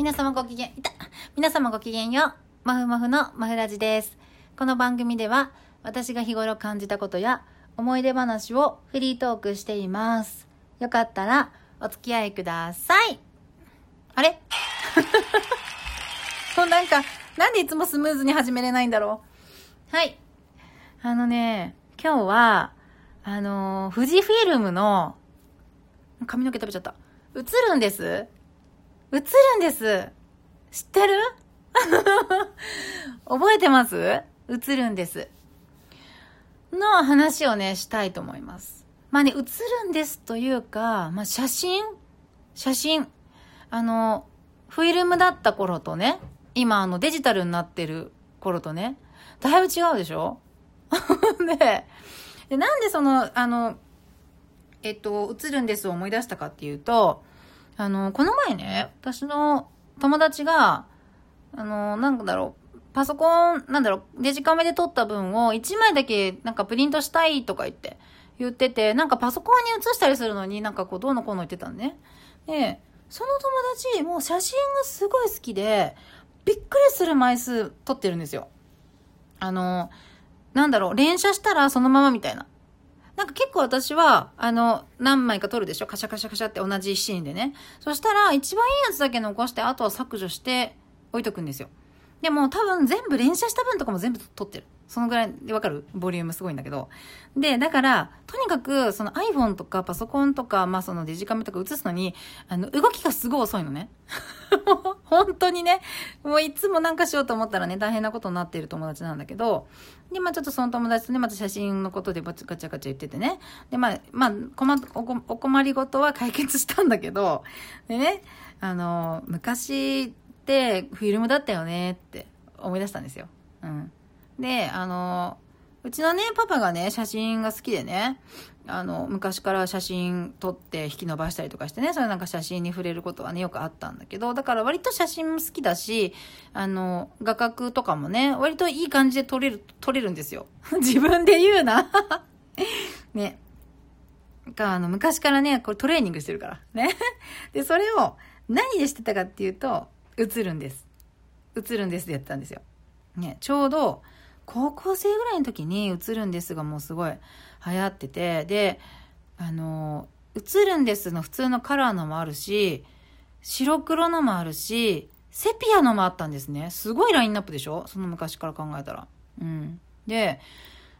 皆様ごきげん、いた皆様ごきげんよう。まふまふのまふラジです。この番組では、私が日頃感じたことや思い出話をフリートークしています。よかったら、お付き合いください。あれ？もうなんか、なんでいつもスムーズに始めれないんだろう？はい。あのね、今日は、あのー富士フィルムの、髪の毛食べちゃった。映るんです映るんです。知ってる？覚えてます？映るんです。の話をね、したいと思います。まあね、映るんですというか、まあ写真？写真。あの、フィルムだった頃とね、今あのデジタルになってる頃とね、だいぶ違うでしょ？でで、なんでその、あの、えっと、映るんですを思い出したかっていうと、あの、この前ね、私の友達が、あの、なんだろう、パソコン、なんだろう、デジカメで撮った分を1枚だけなんかプリントしたいとか言って、言ってて、なんかパソコンに写したりするのになんかこうどうのこうの言ってたのね。で、その友達、もう写真がすごい好きで、びっくりする枚数撮ってるんですよ。あの、なんだろう、連写したらそのままみたいな。なんか結構私は、あの、何枚か撮るでしょ？カシャカシャカシャって同じシーンでね。そしたら、一番いいやつだけ残して、あとは削除して置いとくんですよ。でも多分全部連写した分とかも全部撮ってる。そのぐらいでわかる？ボリュームすごいんだけど。で、だから、とにかく、その iPhone とかパソコンとか、まあそのデジカメとか映すのに、あの、動きがすごい遅いのね。本当にね、もういつもなんかしようと思ったらね、大変なことになっている友達なんだけど、で、まあちょっとその友達とね、また写真のことでガチャガチャ言っててね。で、まあ、まあ、困お困りごとは解決したんだけど、でね、あの、昔ってフィルムだったよねって思い出したんですよ。うん。で、あの、うちのね、パパがね、写真が好きでね、あの、昔から写真撮って引き伸ばしたりとかしてね、そういうなんか写真に触れることはね、よくあったんだけど、だから割と写真も好きだし、あの、画角とかもね、割といい感じで撮れる、撮れるんですよ。自分で言うな。ね。か、あの、昔からね、これトレーニングしてるから。ね。で、それを何でしてたかっていうと、映るんです。映るんですでやったんですよ。ね、ちょうど、高校生ぐらいの時に映るんですがもうすごい流行ってて、で、あの、映るんですの普通のカラーのもあるし、白黒のもあるし、セピアのもあったんですね。すごいラインナップでしょ？その昔から考えたら。うん。で、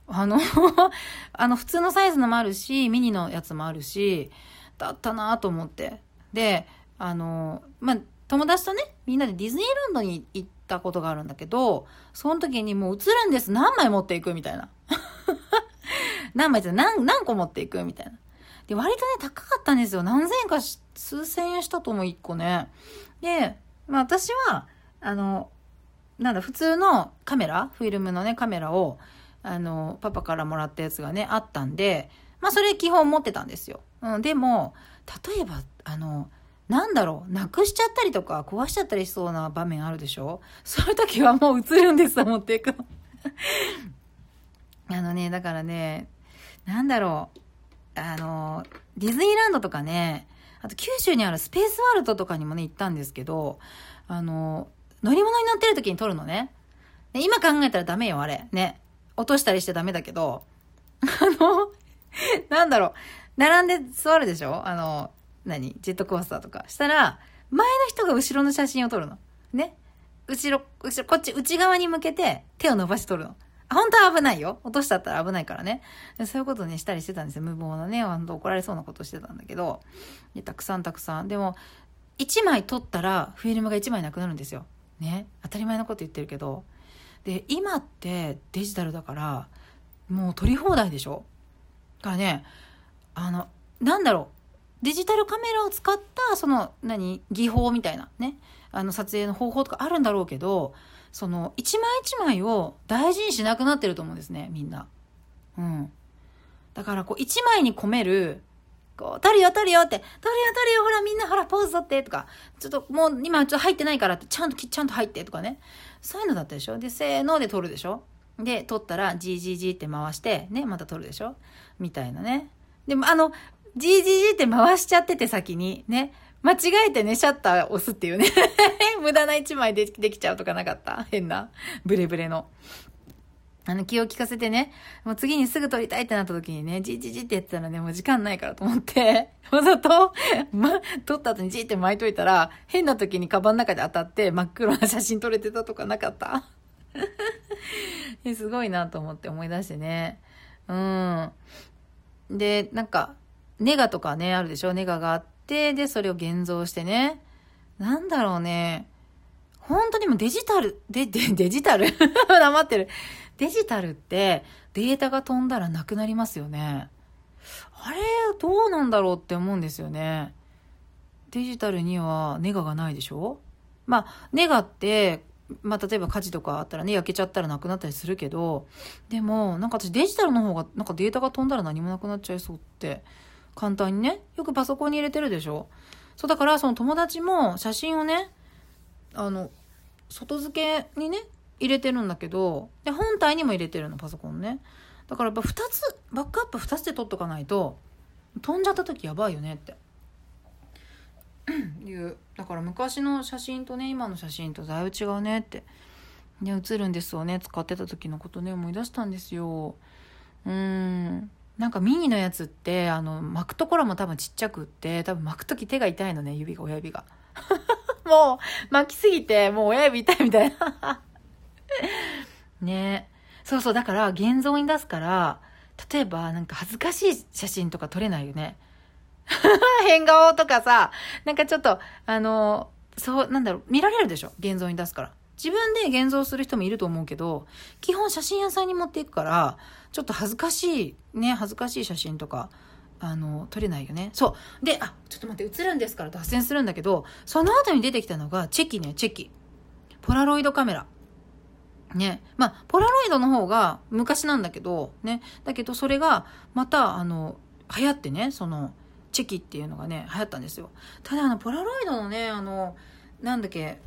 あの、あの、普通のサイズのもあるし、ミニのやつもあるし、だったなと思って。で、あの、まあ、友達とね、みんなでディズニーランドに行ったことがあるんだけど、その時にもう映るんです。何枚持っていくみたいな。何枚って何、何個持っていくみたいな。で、割とね、高かったんですよ。何千円か、数千円したと思う、一個ね。で、まあ私は、あの、なんだ、普通のカメラフィルムのね、カメラを、あの、パパからもらったやつがね、あったんで、まあそれ基本持ってたんですよ。うん、でも、例えば、あの、なんだろう、なくしちゃったりとか、壊しちゃったりしそうな場面あるでしょ？そういう時はもう映るんです、持っていくの。あのね、だからね、なんだろう、あの、ディズニーランドとかね、あと九州にあるスペースワールドとかにもね、行ったんですけど、あの、乗り物に乗ってる時に撮るのね。で今考えたらダメよ、あれ。ね。落としたりしてダメだけど、あの、なんだろう、並んで座るでしょ？あの、何？ジェットコースターとか。したら、前の人が後ろの写真を撮るの。ね？後ろ、後ろ、こっち内側に向けて手を伸ばして撮るの。本当は危ないよ。落としたったら危ないからね。そういうことね、したりしてたんですよ。無謀なね、本当怒られそうなことしてたんだけど。たくさんたくさん。でも、1枚撮ったらフィルムが1枚なくなるんですよ。ね？当たり前のこと言ってるけど。で、今ってデジタルだから、もう撮り放題でしょ？だからね、あの、なんだろう。デジタルカメラを使った、その、何、技法みたいなね？あの、撮影の方法とかあるんだろうけど、その、一枚一枚を大事にしなくなってると思うんですね、みんな。うん。だから、こう、一枚に込める、こう、撮るよ、撮るよって、撮るよ、撮るよ、ほら、みんな、ほら、ポーズ撮って、とか、ちょっと、もう、今、ちょっと入ってないからって、ちゃんと、ちゃんと入って、とかね。そういうのだったでしょ？で、せーので撮るでしょ？で、撮ったら、GGG って回して、ね、また撮るでしょ？みたいなね。でも、あの、GGG って回しちゃってて先に、ね。間違えてね、シャッター押すっていうね。無駄な一枚でできちゃうとかなかった？変な、ブレブレの。あの、気を利かせてね、もう次にすぐ撮りたいってなった時にね、じじじってやってたらね、もう時間ないからと思って、わざと、ま、撮った後にじって巻いといたら、変な時にカバンの中で当たって真っ黒な写真撮れてたとかなかった？すごいなと思って思い出してね。うん。で、なんか、ネガとかね、あるでしょ？ネガがあって、で、それを現像してね。なんだろうね。本当にもデジタル、で、で、デジタル？黙ってる。デジタルってデータが飛んだらなくなりますよね。あれ、どうなんだろうって思うんですよね。デジタルにはネガがないでしょ？まあ、ネガって、まあ、例えば火事とかあったらね、焼けちゃったらなくなったりするけど、でも、なんか私デジタルの方が、なんかデータが飛んだら何もなくなっちゃいそうって、簡単にね、よくパソコンに入れてるでしょ？そう、だからその友達も写真をね、あの、外付けにね、入れてるんだけど、で、本体にも入れてるの、パソコンね。だからやっぱ2つ、バックアップ2つで撮っとかないと、飛んじゃった時やばいよねって。いう。だから昔の写真とね、今の写真とだいぶ違うねって。で、写るんですをね、使ってた時のことね、思い出したんですよ。うん。なんかミニのやつって、あの、巻くところも多分ちっちゃくって、多分巻く時手が痛いのね、指が、親指が。もう、巻きすぎて、もう親指痛いみたいな。ねそうそう、だから現像に出すから、例えばなんか恥ずかしい写真とか撮れないよね。変顔とかさ、なんかちょっと、あの、そう、なんだろう、見られるでしょ？現像に出すから。自分で現像する人もいると思うけど、基本写真屋さんに持っていくから、ちょっと恥ずかしい、ね、恥ずかしい写真とか、あの、撮れないよね。そう。で、あ、ちょっと待って、映るんですから脱線するんだけど、その後に出てきたのが、チェキね、チェキ。ポラロイドカメラ。ね。まあ、ポラロイドの方が昔なんだけど、ね。だけど、それが、また、あの、流行ってね、その、チェキっていうのがね、流行ったんですよ。ただ、あの、ポラロイドのね、あの、なんだっけ、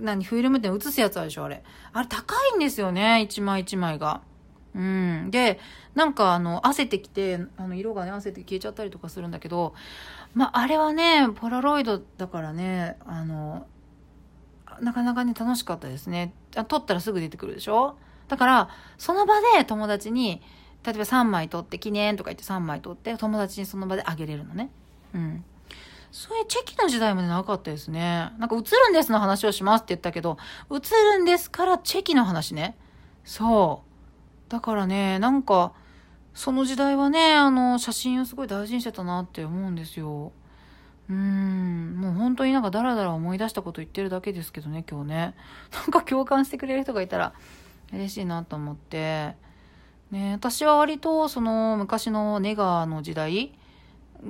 何、フィルムって映すやつあるでしょ、あれ。あれ高いんですよね、一枚一枚が。うん。で、なんかあの、汗てきて、あの、色がね、汗て消えちゃったりとかするんだけど、まあ、あれはね、ポラロイドだからね、あの、なかなかね、楽しかったですね。撮ったらすぐ出てくるでしょ？だから、その場で友達に、例えば3枚撮って記念とか言って3枚撮って友達にその場であげれるのね。うん。そういうチェキの時代までなかったですね。なんか映るんですの話をしますって言ったけど、映るんですからチェキの話ね。そう。だからね、なんか、その時代はね、あの、写真をすごい大事にしてたなって思うんですよ。うーん、もう本当になんかダラダラ思い出したこと言ってるだけですけどね、今日ね。なんか共感してくれる人がいたら嬉しいなと思って。ね、私は割とその昔のネガの時代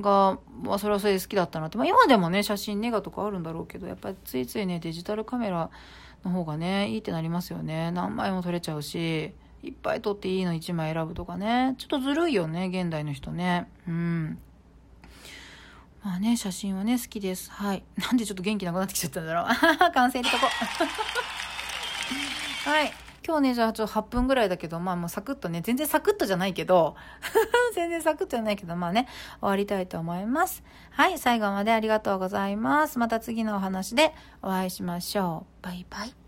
が、まあそれはそれで好きだったなって。まあ今でもね、写真ネガとかあるんだろうけど、やっぱりついついね、デジタルカメラの方がね、いいってなりますよね。何枚も撮れちゃうし、いっぱい撮っていいの1枚選ぶとかね。ちょっとずるいよね、現代の人ね。うん。まあね、写真はね、好きです。はい。なんでちょっと元気なくなってきちゃったんだろう。完成入れとこ。はい。今日ね、じゃあちょっと8分ぐらいだけど、まあもうサクッとね、全然サクッとじゃないけど、全然サクッとじゃないけど、まあね、終わりたいと思います。はい、最後までありがとうございます。また次のお話でお会いしましょう。バイバイ。